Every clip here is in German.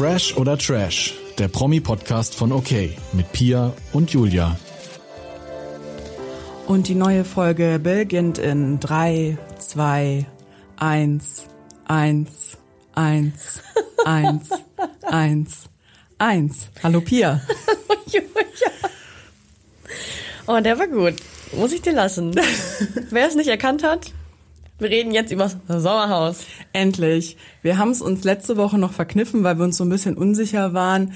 Fresh oder Trash, der Promi-Podcast von OK mit Pia und Julia. Und die neue Folge beginnt in 3, 2, 1, 1, 1, 1, 1, 1. Hallo Pia. Julia. Oh, der war gut. Muss ich dir lassen. Wer es nicht erkannt hat, wir reden jetzt über das Sommerhaus. Endlich. Wir haben es uns letzte Woche noch verkniffen, weil wir uns so ein bisschen unsicher waren.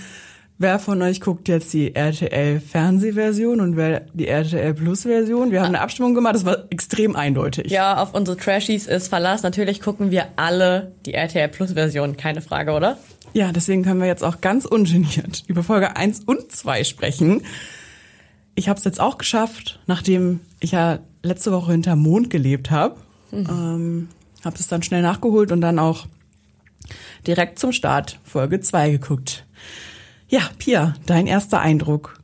Wer von euch guckt jetzt die RTL Fernsehversion und wer die RTL Plus Version? Wir haben eine Abstimmung gemacht, das war extrem eindeutig. Ja, auf unsere Trashies ist Verlass. Natürlich gucken wir alle die RTL Plus Version, keine Frage, oder? Ja, deswegen können wir jetzt auch ganz ungeniert über Folge 1 und 2 sprechen. Ich habe es jetzt auch geschafft, nachdem ich ja letzte Woche hinter Mond gelebt habe. Mhm. Ähm, habe es dann schnell nachgeholt und dann auch direkt zum Start Folge 2 geguckt. Ja, Pia, dein erster Eindruck.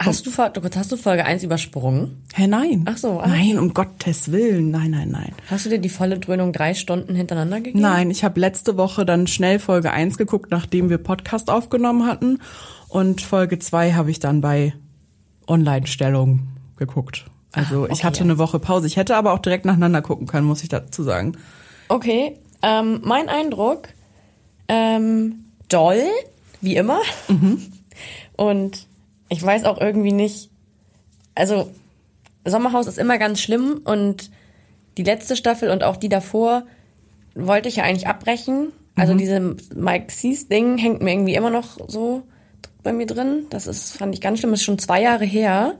Hast du, hast du Folge 1 übersprungen? Hä, nein. Ach so. Ah. Nein, um Gottes Willen. Nein, nein, nein. Hast du dir die volle Dröhnung drei Stunden hintereinander gegeben? Nein, ich habe letzte Woche dann schnell Folge 1 geguckt, nachdem wir Podcast aufgenommen hatten. Und Folge 2 habe ich dann bei Online-Stellung geguckt. Also okay, ich hatte eine Woche Pause. Ich hätte aber auch direkt nacheinander gucken können, muss ich dazu sagen. Okay, ähm, mein Eindruck, ähm, doll, wie immer. Mhm. Und ich weiß auch irgendwie nicht, also Sommerhaus ist immer ganz schlimm und die letzte Staffel und auch die davor wollte ich ja eigentlich abbrechen. Also mhm. diese Mike Sees Ding hängt mir irgendwie immer noch so bei mir drin. Das ist, fand ich ganz schlimm. Das ist schon zwei Jahre her.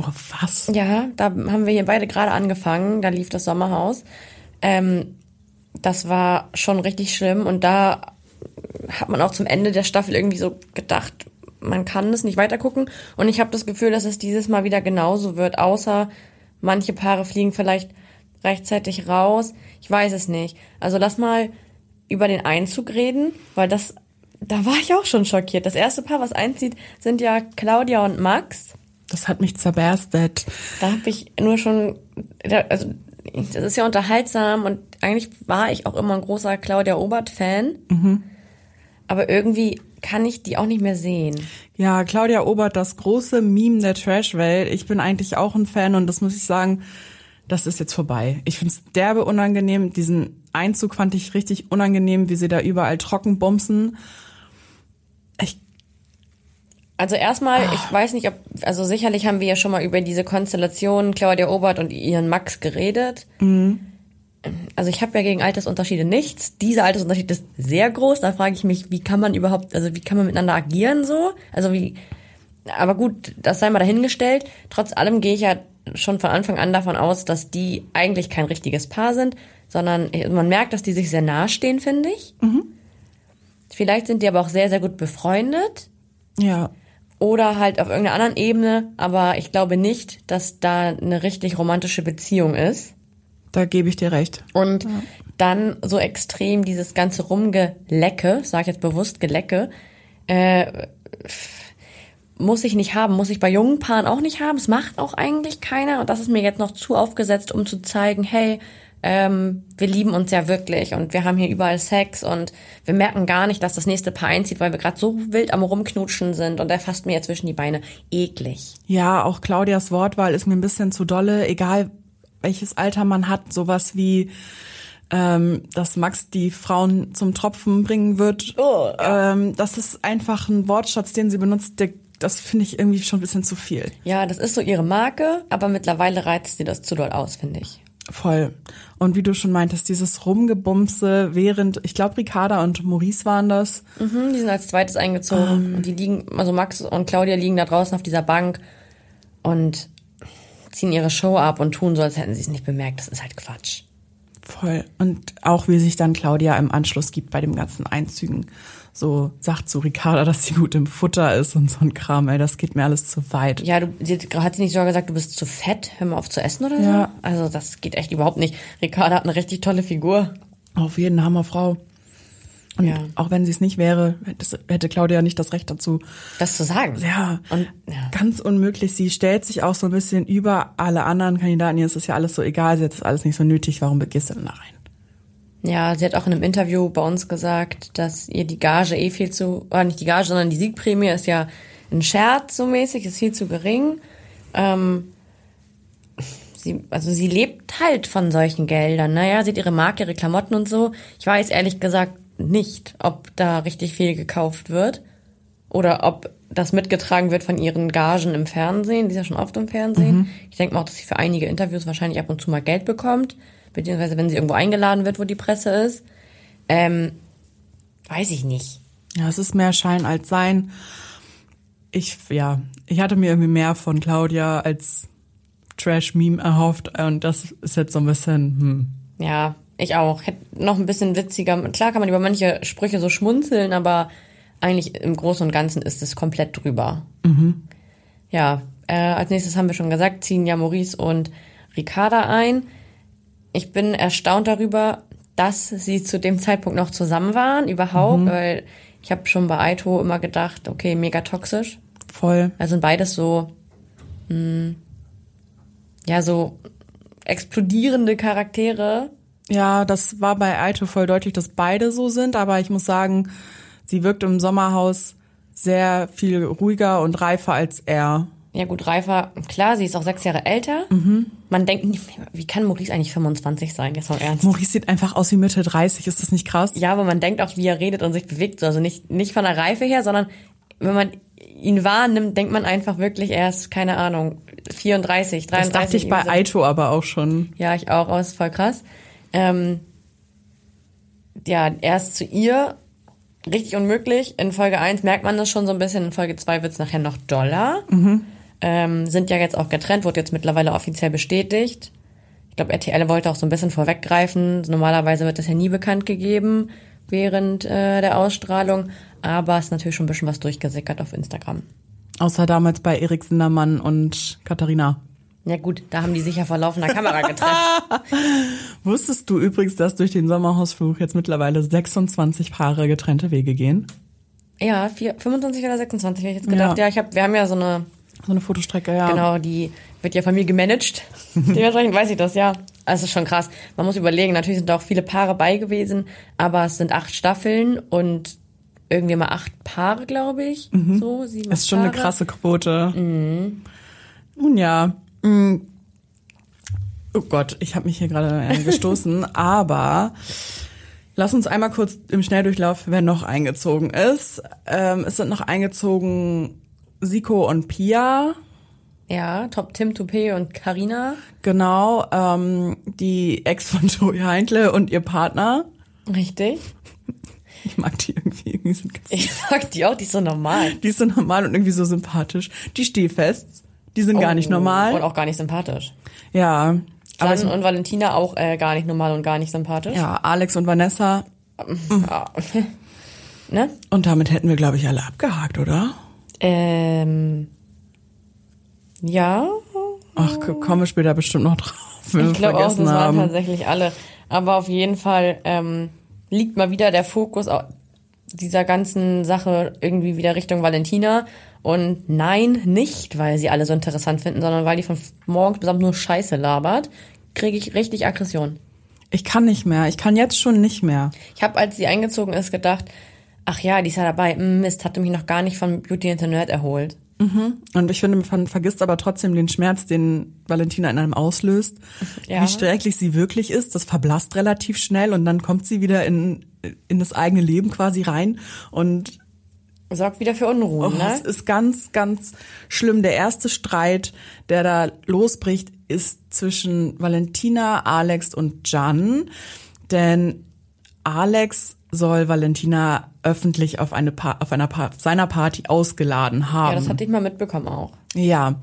Oh, was? Ja, da haben wir hier beide gerade angefangen. Da lief das Sommerhaus. Ähm, das war schon richtig schlimm und da hat man auch zum Ende der Staffel irgendwie so gedacht, man kann es nicht weitergucken. Und ich habe das Gefühl, dass es dieses Mal wieder genauso wird, außer manche Paare fliegen vielleicht rechtzeitig raus. Ich weiß es nicht. Also lass mal über den Einzug reden, weil das, da war ich auch schon schockiert. Das erste Paar, was einzieht, sind ja Claudia und Max. Das hat mich zerberstet. Da habe ich nur schon, also das ist ja unterhaltsam und eigentlich war ich auch immer ein großer Claudia Obert-Fan. Mhm. Aber irgendwie kann ich die auch nicht mehr sehen. Ja, Claudia Obert, das große Meme der Trash-Welt. Ich bin eigentlich auch ein Fan und das muss ich sagen, das ist jetzt vorbei. Ich finde es derbe unangenehm. Diesen Einzug fand ich richtig unangenehm, wie sie da überall trocken bumsen. Also erstmal, ich ah. weiß nicht, ob, also sicherlich haben wir ja schon mal über diese Konstellation Claudia Obert und ihren Max geredet. Mhm. Also ich habe ja gegen Altersunterschiede nichts. Dieser Altersunterschied ist sehr groß. Da frage ich mich, wie kann man überhaupt, also wie kann man miteinander agieren so? Also wie, aber gut, das sei mal dahingestellt. Trotz allem gehe ich ja schon von Anfang an davon aus, dass die eigentlich kein richtiges Paar sind, sondern man merkt, dass die sich sehr nahestehen, finde ich. Mhm. Vielleicht sind die aber auch sehr, sehr gut befreundet. Ja oder halt auf irgendeiner anderen Ebene, aber ich glaube nicht, dass da eine richtig romantische Beziehung ist. Da gebe ich dir recht. Und ja. dann so extrem dieses ganze Rumgelecke, sag ich jetzt bewusst Gelecke, äh, muss ich nicht haben, muss ich bei jungen Paaren auch nicht haben. Es macht auch eigentlich keiner und das ist mir jetzt noch zu aufgesetzt, um zu zeigen, hey, ähm, wir lieben uns ja wirklich und wir haben hier überall Sex und wir merken gar nicht, dass das nächste Paar einzieht, weil wir gerade so wild am Rumknutschen sind und er fasst mir ja zwischen die Beine. Eklig. Ja, auch Claudias Wortwahl ist mir ein bisschen zu dolle, egal welches Alter man hat, sowas wie ähm, dass Max die Frauen zum Tropfen bringen wird. Oh, ja. ähm, das ist einfach ein Wortschatz, den sie benutzt, der das finde ich irgendwie schon ein bisschen zu viel. Ja, das ist so ihre Marke, aber mittlerweile reizt sie das zu doll aus, finde ich. Voll. Und wie du schon meintest, dieses Rumgebumse, während, ich glaube, Ricarda und Maurice waren das. Mhm, die sind als zweites eingezogen. Ähm. Und die liegen, also Max und Claudia liegen da draußen auf dieser Bank und ziehen ihre Show ab und tun so, als hätten sie es nicht bemerkt. Das ist halt Quatsch. Voll. Und auch wie sich dann Claudia im Anschluss gibt bei dem ganzen Einzügen so sagt zu Ricarda, dass sie gut im Futter ist und so ein Kram, ey, das geht mir alles zu weit. Ja, du, hat sie nicht sogar gesagt, du bist zu fett, hör mal auf zu essen oder so? Ja. Also das geht echt überhaupt nicht. Ricarda hat eine richtig tolle Figur. Auf jeden Hammerfrau. Und ja. auch wenn sie es nicht wäre, hätte Claudia nicht das Recht dazu. Das zu sagen. Ja, und ja. ganz unmöglich. Sie stellt sich auch so ein bisschen über alle anderen Kandidaten. Ihr ist es ja alles so egal, sie hat das alles nicht so nötig. Warum gehst du denn da rein? Ja, sie hat auch in einem Interview bei uns gesagt, dass ihr die Gage eh viel zu, oder nicht die Gage, sondern die Siegprämie ist ja ein Scherz so mäßig, ist viel zu gering. Ähm, sie, also sie lebt halt von solchen Geldern. Naja, sie hat ihre Marke, ihre Klamotten und so. Ich weiß ehrlich gesagt nicht, ob da richtig viel gekauft wird oder ob das mitgetragen wird von ihren Gagen im Fernsehen. Die ist ja schon oft im Fernsehen. Ich denke mal auch, dass sie für einige Interviews wahrscheinlich ab und zu mal Geld bekommt, beziehungsweise wenn sie irgendwo eingeladen wird, wo die Presse ist. Ähm, weiß ich nicht. Ja, es ist mehr Schein als Sein. Ich, ja, ich hatte mir irgendwie mehr von Claudia als Trash-Meme erhofft und das ist jetzt so ein bisschen, hm. Ja, ich auch. Hätte noch ein bisschen witziger. Klar kann man über manche Sprüche so schmunzeln, aber eigentlich im Großen und Ganzen ist es komplett drüber. Ja, äh, als nächstes haben wir schon gesagt, ziehen ja Maurice und Ricarda ein. Ich bin erstaunt darüber, dass sie zu dem Zeitpunkt noch zusammen waren, überhaupt, weil ich habe schon bei Aito immer gedacht, okay, mega toxisch. Voll. Also sind beides so, mh, ja, so explodierende Charaktere. Ja, das war bei Aito voll deutlich, dass beide so sind, aber ich muss sagen, sie wirkt im Sommerhaus sehr viel ruhiger und reifer als er. Ja gut, Reifer, klar, sie ist auch sechs Jahre älter. Man denkt, nicht, wie kann Maurice eigentlich 25 sein? Jetzt mal ernst. Maurice sieht einfach aus wie Mitte 30, ist das nicht krass? Ja, aber man denkt auch, wie er redet und sich bewegt. Also nicht, nicht von der Reife her, sondern wenn man ihn wahrnimmt, denkt man einfach wirklich, er ist, keine Ahnung, 34, 33. Das dachte ich bei. Aito aber auch schon. Ja, ich auch, ist voll krass. Ähm, ja, er ist zu ihr richtig unmöglich. In Folge 1 merkt man das schon so ein bisschen, in Folge 2 wird's nachher noch doller. Ähm, sind ja jetzt auch getrennt, wurde jetzt mittlerweile offiziell bestätigt. Ich glaube, RTL wollte auch so ein bisschen vorweggreifen. Normalerweise wird das ja nie bekannt gegeben während äh, der Ausstrahlung, aber es ist natürlich schon ein bisschen was durchgesickert auf Instagram. Außer damals bei Erik Sindermann und Katharina. Ja gut, da haben die sich ja vor laufender Kamera getrennt. Wusstest du übrigens, dass durch den Sommerhausfluch jetzt mittlerweile 26 Paare getrennte Wege gehen? ja, vier, 25 oder 26 hätte ich jetzt gedacht. Ja. Ja, ich hab, wir haben ja so eine So eine Fotostrecke, ja. Genau, die wird ja von mir gemanagt. Dementsprechend weiß ich das, ja. Also schon krass. Man muss überlegen, natürlich sind da auch viele Paare bei gewesen, aber es sind acht Staffeln und irgendwie mal acht Paare, glaube ich. So, sieben Mhm. Das ist schon eine Paare. krasse Quote. Nun ja. mm. Oh Gott, ich habe mich hier gerade äh, gestoßen, aber lass uns einmal kurz im Schnelldurchlauf, wer noch eingezogen ist. Ähm, es sind noch eingezogen Siko und Pia. Ja, Top Tim Toupé und Karina. Genau, ähm, die Ex von Joey Heintle und ihr Partner. Richtig. Ich mag die irgendwie, irgendwie sind ganz Ich sag die auch, die ist so normal. Die ist so normal und irgendwie so sympathisch. Die Stehfests, die sind gar nicht Oh, normal. Und auch gar nicht sympathisch. ja, aber Jan ich, und Valentina auch äh, gar nicht normal und gar nicht sympathisch. ja, Alex und Vanessa. Ja. ne? Und damit hätten wir, glaube ich, alle abgehakt, oder? Ähm, ja, Ach, kommen wir später bestimmt noch drauf, Ich glaube auch, das vergessen waren haben. tatsächlich alle. Aber auf jeden Fall ähm, liegt mal wieder der Fokus dieser ganzen Sache irgendwie wieder Richtung Valentina. Und nein, nicht, weil sie alle so interessant finden, sondern weil die von morgens bis abends nur Scheiße labert, kriege ich richtig Aggression. Ich kann nicht mehr. Ich kann jetzt schon nicht mehr. Ich habe, als sie eingezogen ist, gedacht, ach ja, die ist ja dabei. Hm, Mist, hatte mich noch gar nicht von Beauty and the Nerd erholt. Und ich finde, man vergisst aber trotzdem den Schmerz, den Valentina in einem auslöst. Ja. Wie schrecklich sie wirklich ist, das verblasst relativ schnell und dann kommt sie wieder in, in das eigene Leben quasi rein und Sorgt wieder für Unruhe, Oh, ne? Es ist ganz, ganz schlimm. Der erste Streit, der da losbricht, ist zwischen Valentina, Alex und Jan. Denn Alex soll Valentina öffentlich auf eine pa auf einer pa seiner Party ausgeladen haben. Ja, das hatte ich mal mitbekommen auch. Ja,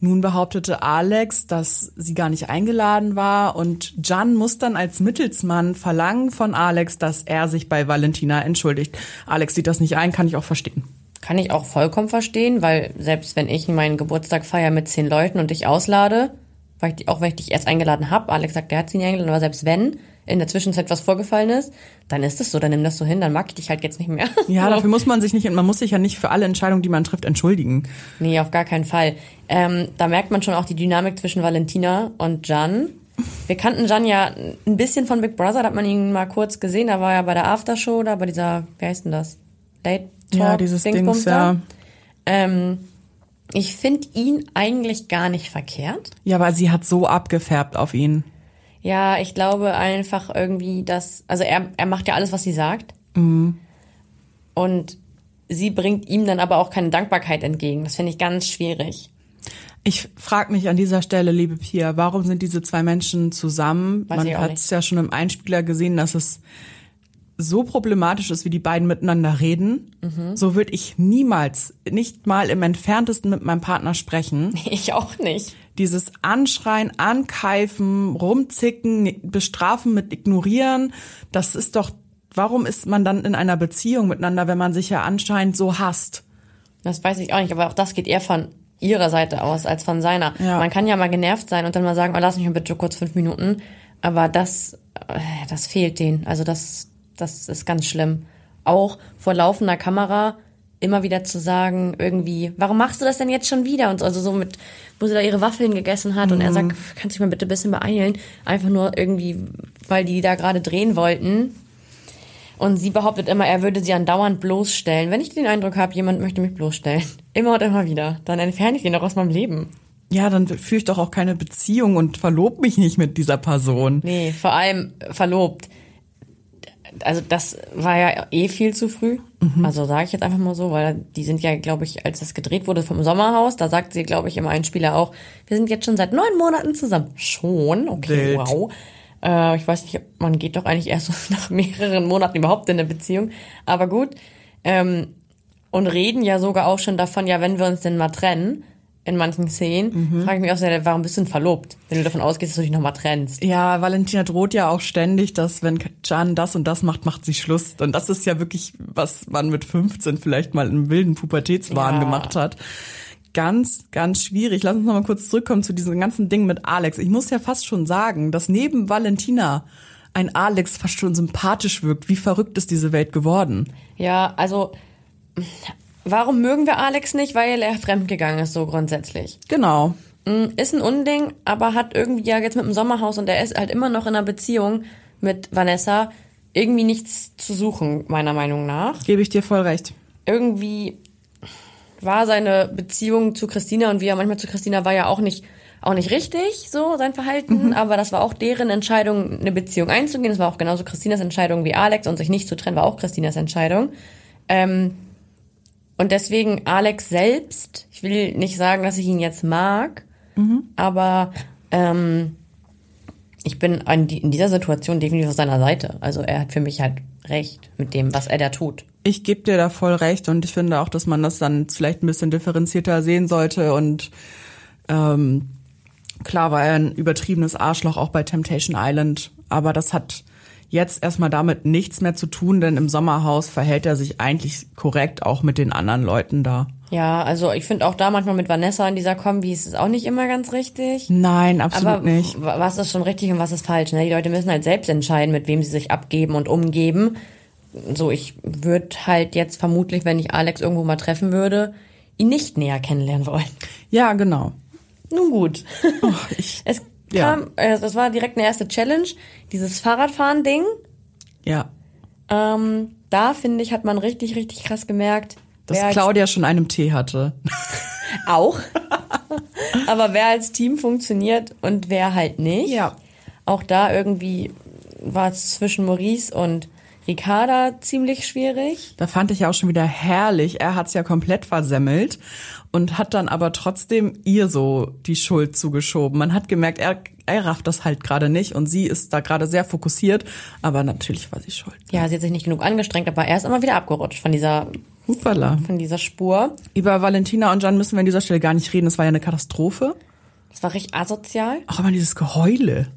nun behauptete Alex, dass sie gar nicht eingeladen war und Jan muss dann als Mittelsmann verlangen von Alex, dass er sich bei Valentina entschuldigt. Alex sieht das nicht ein, kann ich auch verstehen. Kann ich auch vollkommen verstehen, weil selbst wenn ich meinen Geburtstag feiere mit zehn Leuten und dich auslade, weil ich, auch wenn ich dich erst eingeladen habe, Alex sagt, der hat sie nicht eingeladen, aber selbst wenn in der Zwischenzeit was vorgefallen ist, dann ist es so, dann nimm das so hin, dann mag ich dich halt jetzt nicht mehr. Ja, dafür muss man sich nicht, man muss sich ja nicht für alle Entscheidungen, die man trifft, entschuldigen. Nee, auf gar keinen Fall. Ähm, da merkt man schon auch die Dynamik zwischen Valentina und Jan. wir kannten Jan ja ein bisschen von Big Brother, da hat man ihn mal kurz gesehen, da war er bei der Aftershow, da bei dieser, wie heißt denn das? Late Talk Ja, dieses Dings, ja. Ähm, ich finde ihn eigentlich gar nicht verkehrt. Ja, aber sie hat so abgefärbt auf ihn. Ja, ich glaube einfach irgendwie, dass, also er, er macht ja alles, was sie sagt. Und sie bringt ihm dann aber auch keine Dankbarkeit entgegen. Das finde ich ganz schwierig. Ich frage mich an dieser Stelle, liebe Pia, warum sind diese zwei Menschen zusammen? Weiß Man hat es ja schon im Einspieler gesehen, dass es so problematisch ist, wie die beiden miteinander reden. Mhm. So würde ich niemals, nicht mal im entferntesten mit meinem Partner sprechen. Ich auch nicht. Dieses Anschreien, Ankeifen, Rumzicken, Bestrafen mit Ignorieren, das ist doch, warum ist man dann in einer Beziehung miteinander, wenn man sich ja anscheinend so hasst? Das weiß ich auch nicht, aber auch das geht eher von ihrer Seite aus als von seiner. Ja. Man kann ja mal genervt sein und dann mal sagen, oh, lass mich mal bitte kurz fünf Minuten. Aber das, äh, das fehlt denen. Also das, das ist ganz schlimm. Auch vor laufender Kamera immer wieder zu sagen, irgendwie, warum machst du das denn jetzt schon wieder? Und so, also so mit, wo sie da ihre Waffeln gegessen hat und er sagt, kannst du dich mal bitte ein bisschen beeilen? Einfach nur irgendwie, weil die da gerade drehen wollten. Und sie behauptet immer, er würde sie andauernd bloßstellen. Wenn ich den Eindruck habe, jemand möchte mich bloßstellen, immer und immer wieder, dann entferne ich ihn doch aus meinem Leben. Ja, dann führe ich doch auch keine Beziehung und verlob mich nicht mit dieser Person. Nee, vor allem verlobt. Also das war ja eh viel zu früh. Also sage ich jetzt einfach mal so, weil die sind ja, glaube ich, als das gedreht wurde vom Sommerhaus, da sagt sie, glaube ich, im Einspieler auch, wir sind jetzt schon seit neun Monaten zusammen. Schon? Okay, Wild. wow. Äh, ich weiß nicht, man geht doch eigentlich erst so nach mehreren Monaten überhaupt in eine Beziehung. Aber gut. Ähm, und reden ja sogar auch schon davon, ja, wenn wir uns denn mal trennen, in manchen Szenen, frage ich mich auch sehr, warum bist du denn verlobt, wenn du davon ausgehst, dass du dich nochmal trennst? Ja, Valentina droht ja auch ständig, dass wenn Can das und das macht, macht sie Schluss. Und das ist ja wirklich, was man mit 15 vielleicht mal im wilden Pubertätswahn Ja. gemacht hat. Ganz, ganz schwierig. Lass uns noch mal kurz zurückkommen zu diesem ganzen Ding mit Alex. Ich muss ja fast schon sagen, dass neben Valentina ein Alex fast schon sympathisch wirkt. Wie verrückt ist diese Welt geworden? Ja, also warum mögen wir Alex nicht? Weil er fremdgegangen ist, so grundsätzlich. Genau. Mm, Ist ein Unding, aber hat irgendwie ja jetzt mit dem Sommerhaus und er ist halt immer noch in einer Beziehung mit Vanessa irgendwie nichts zu suchen, meiner Meinung nach. Gebe ich dir voll recht. Irgendwie war seine Beziehung zu Christina und wie er manchmal zu Christina war ja auch nicht auch nicht richtig, so sein Verhalten, aber das war auch deren Entscheidung, eine Beziehung einzugehen. Das war auch genauso Christinas Entscheidung wie Alex und sich nicht zu trennen, war auch Christinas Entscheidung. Ähm, und deswegen Alex selbst, ich will nicht sagen, dass ich ihn jetzt mag, aber ähm, ich bin in dieser Situation definitiv auf seiner Seite. Also er hat für mich halt recht mit dem, was er da tut. Ich gebe dir da voll recht und ich finde auch, dass man das dann vielleicht ein bisschen differenzierter sehen sollte und ähm, klar war er ein übertriebenes Arschloch auch bei Temptation Island, aber das hat jetzt erstmal damit nichts mehr zu tun, denn im Sommerhaus verhält er sich eigentlich korrekt auch mit den anderen Leuten da. Ja, also ich finde auch da manchmal mit Vanessa in dieser Kombi ist es auch nicht immer ganz richtig. Nein, absolut Aber nicht. was ist schon richtig und was ist falsch? Ne? Die Leute müssen halt selbst entscheiden, mit wem sie sich abgeben und umgeben. So, ich würde halt jetzt vermutlich, wenn ich Alex irgendwo mal treffen würde, ihn nicht näher kennenlernen wollen. Ja, genau. Nun gut. ich- es ja. kam, äh, das war direkt eine erste Challenge, dieses Fahrradfahren-Ding. Ja, Ähm, da finde ich, hat man richtig, richtig krass gemerkt, dass Claudia schon einen Tee hatte. auch, aber wer als Team funktioniert und wer halt nicht. Ja. Auch da irgendwie war es zwischen Maurice und Ricarda ziemlich schwierig. Da fand ich ja auch schon wieder herrlich. Er hat's ja komplett versemmelt und hat dann aber trotzdem ihr so die Schuld zugeschoben. Man hat gemerkt, er, er rafft das halt gerade nicht und sie ist da gerade sehr fokussiert, aber natürlich war sie schuld. Ja, sie hat sich nicht genug angestrengt, aber er ist immer wieder abgerutscht von dieser, Hupala. von dieser Spur. Über Valentina und Jan müssen wir an dieser Stelle gar nicht reden. Das war ja eine Katastrophe. Das war richtig asozial. Auch immer dieses Geheule.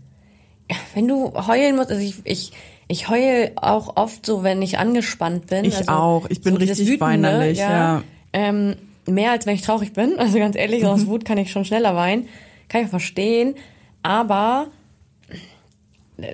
Wenn du heulen musst, also ich, ich, ich heul auch oft so, wenn ich angespannt bin. Ich also auch. Ich bin so richtig weinerlich, ja. Ähm, mehr als wenn ich traurig bin. Also ganz ehrlich, aus Wut kann ich schon schneller weinen. Kann ich auch verstehen. Aber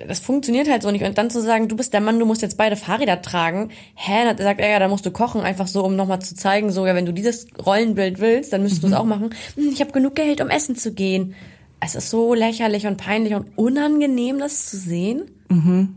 das funktioniert halt so nicht. Und dann zu sagen, du bist der Mann, du musst jetzt beide Fahrräder tragen. Hä? Dann sagt er, ja, dann musst du kochen, einfach so, um nochmal zu zeigen, so, ja, wenn du dieses Rollenbild willst, dann müsstest du es auch machen. Hm, Ich habe genug Geld, um essen zu gehen. es ist so lächerlich und peinlich und unangenehm, das zu sehen. Mhm.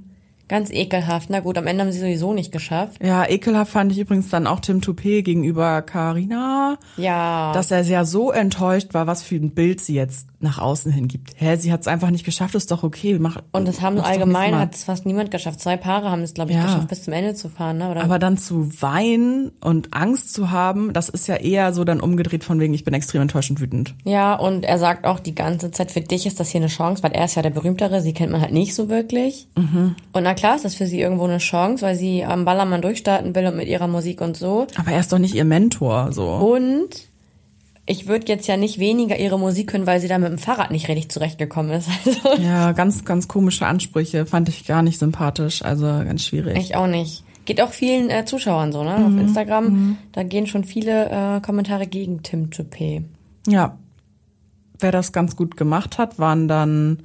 Ganz ekelhaft. Na gut, am Ende haben sie sowieso nicht geschafft. Ja, ekelhaft fand ich übrigens dann auch Tim Toupé gegenüber Karina. Ja. Dass er ja so enttäuscht war, was für ein Bild sie jetzt nach außen hin gibt. Hä, sie hat es einfach nicht geschafft, ist doch okay. Mach, Und das haben allgemein hat es fast niemand geschafft. Zwei Paare haben es, glaube ich, Ja. geschafft, bis zum Ende zu fahren, ne? Oder? Aber dann zu weinen und Angst zu haben, das ist ja eher so dann umgedreht von wegen, ich bin extrem enttäuscht und wütend. ja, und er sagt auch die ganze Zeit, für dich ist das hier eine Chance, weil er ist ja der berühmtere, sie kennt man halt nicht so wirklich. Mhm. Und na klar ist das für sie irgendwo eine Chance, weil sie am Ballermann durchstarten will und mit ihrer Musik und so. Aber er ist doch nicht ihr Mentor, so. Und ich würde jetzt ja nicht weniger ihre Musik hören, weil sie da mit dem Fahrrad nicht richtig zurechtgekommen ist. Also Ja, ganz, ganz komische Ansprüche, fand ich gar nicht sympathisch, also ganz schwierig. ich auch nicht. Geht auch vielen äh, Zuschauern so, ne? Mhm. Auf Instagram. Da gehen schon viele äh, Kommentare gegen Tim Toupé. Ja. Wer das ganz gut gemacht hat, waren dann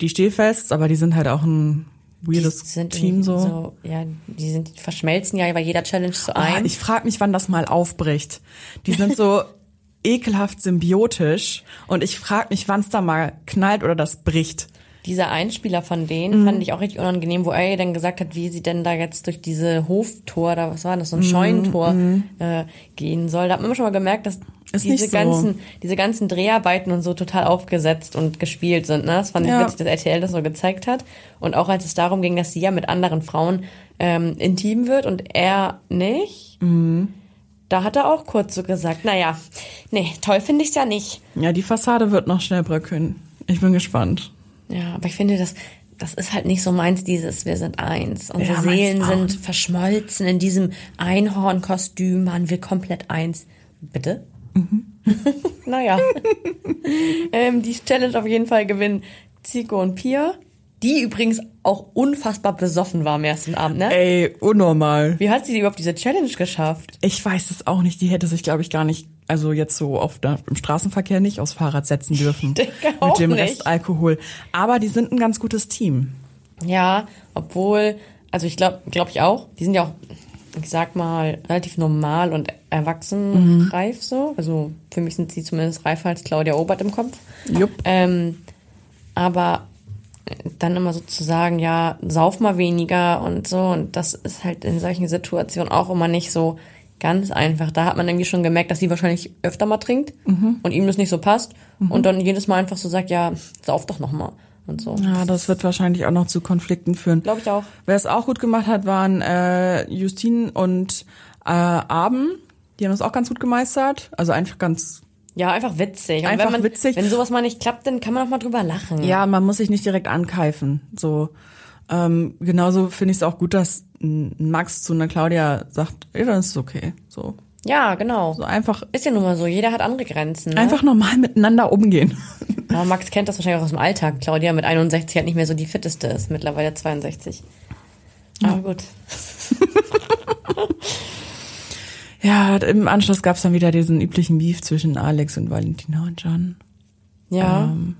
die Stehfests, aber die sind halt auch ein weirdes Team irgendwie so. Ja, die sind die verschmelzen ja bei jeder Challenge zu Ah, einem. ich frage mich, wann das mal aufbricht. Die sind so ekelhaft symbiotisch und ich frage mich, wann es da mal knallt oder das bricht. Dieser Einspieler von denen Mhm. fand ich auch richtig unangenehm, wo er ihr dann gesagt hat, wie sie denn da jetzt durch diese Hoftor, da was war das, so ein Scheunentor äh, gehen soll. Da hat man schon mal gemerkt, dass Mhm. Ist diese so. ganzen, diese ganzen Dreharbeiten und so total aufgesetzt und gespielt sind. Ne? Das fand ich Ja. witzig, dass RTL das so gezeigt hat. Und auch als es darum ging, dass sie ja mit anderen Frauen ähm, intim wird und er nicht. Mhm. Da hat er auch kurz so gesagt, naja, nee, toll finde ich's ja nicht. Ja, die Fassade wird noch schnell bröckeln. Ich bin gespannt. Ja, aber ich finde, das, das ist halt nicht so meins, dieses Wir sind eins. Unsere Ja, Seelen sind verschmolzen. In diesem Einhornkostüm waren wir komplett eins. Bitte? Mhm. naja. ähm, die Challenge auf jeden Fall gewinnen Zico und Pia. Die übrigens auch unfassbar besoffen war am ersten Abend, ne? Ey, unnormal. Wie hat sie überhaupt diese Challenge geschafft? Ich weiß es auch nicht. Die hätte sich, glaube ich, gar nicht, also jetzt so auf im Straßenverkehr nicht aufs Fahrrad setzen dürfen. mit dem nicht. Rest Alkohol. Aber die sind ein ganz gutes Team. Ja, obwohl, also ich glaube, glaube ich auch, die sind ja auch, ich sag mal, relativ normal und erwachsen reif so. Also für mich sind sie zumindest reifer als Claudia Obert im Kopf. Jupp. Ähm, aber dann immer so zu sagen, ja, sauf mal weniger und so. Und das ist halt in solchen Situationen auch immer nicht so ganz einfach. Da hat man irgendwie schon gemerkt, dass sie wahrscheinlich öfter mal trinkt und ihm das nicht so passt. Und dann jedes Mal einfach so sagt, ja, sauf doch noch mal und so. Ja, das wird wahrscheinlich auch noch zu Konflikten führen. Glaube ich auch. Wer es auch gut gemacht hat, waren äh, Justine und äh, Abend. Die haben das auch ganz gut gemeistert. Also einfach ganz. Ja, einfach witzig. Einfach wenn man, witzig. Wenn sowas mal nicht klappt, dann kann man auch mal drüber lachen. Ja, man muss sich nicht direkt ankeifen. So. Ähm, genauso finde ich es auch gut, dass Max zu einer Claudia sagt, ja, dann ist es okay. So. Ja, genau. So einfach, Ist ja nun mal so. Jeder hat andere Grenzen. Ne? einfach normal miteinander umgehen. Aber Max kennt das wahrscheinlich auch aus dem Alltag. Claudia mit 61 halt nicht mehr so die fitteste ist. Mittlerweile 62. Aber gut. Ja, im Anschluss gab's dann wieder diesen üblichen Beef zwischen Alex und Valentina und John. Ja. Ähm,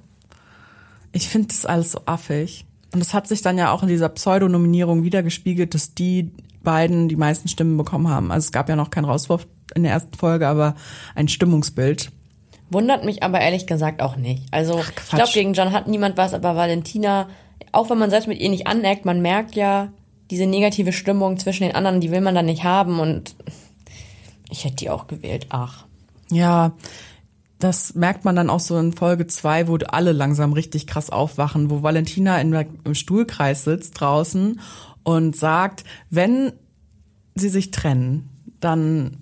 ich finde das alles so affig. Und das hat sich dann ja auch in dieser Pseudonominierung wieder gespiegelt, dass die beiden die meisten Stimmen bekommen haben. Also es gab ja noch keinen Rauswurf in der ersten Folge, aber ein Stimmungsbild. Wundert mich aber ehrlich gesagt auch nicht. Also ich Quatsch. glaube, gegen John hat niemand was, aber Valentina, auch wenn man selbst mit ihr nicht aneckt, man merkt ja diese negative Stimmung zwischen den anderen, die will man dann nicht haben und ich hätte die auch gewählt. Ach. Ja, das merkt man dann auch so in Folge zwei, wo alle langsam richtig krass aufwachen, wo Valentina in im Stuhlkreis sitzt draußen und sagt, wenn sie sich trennen, dann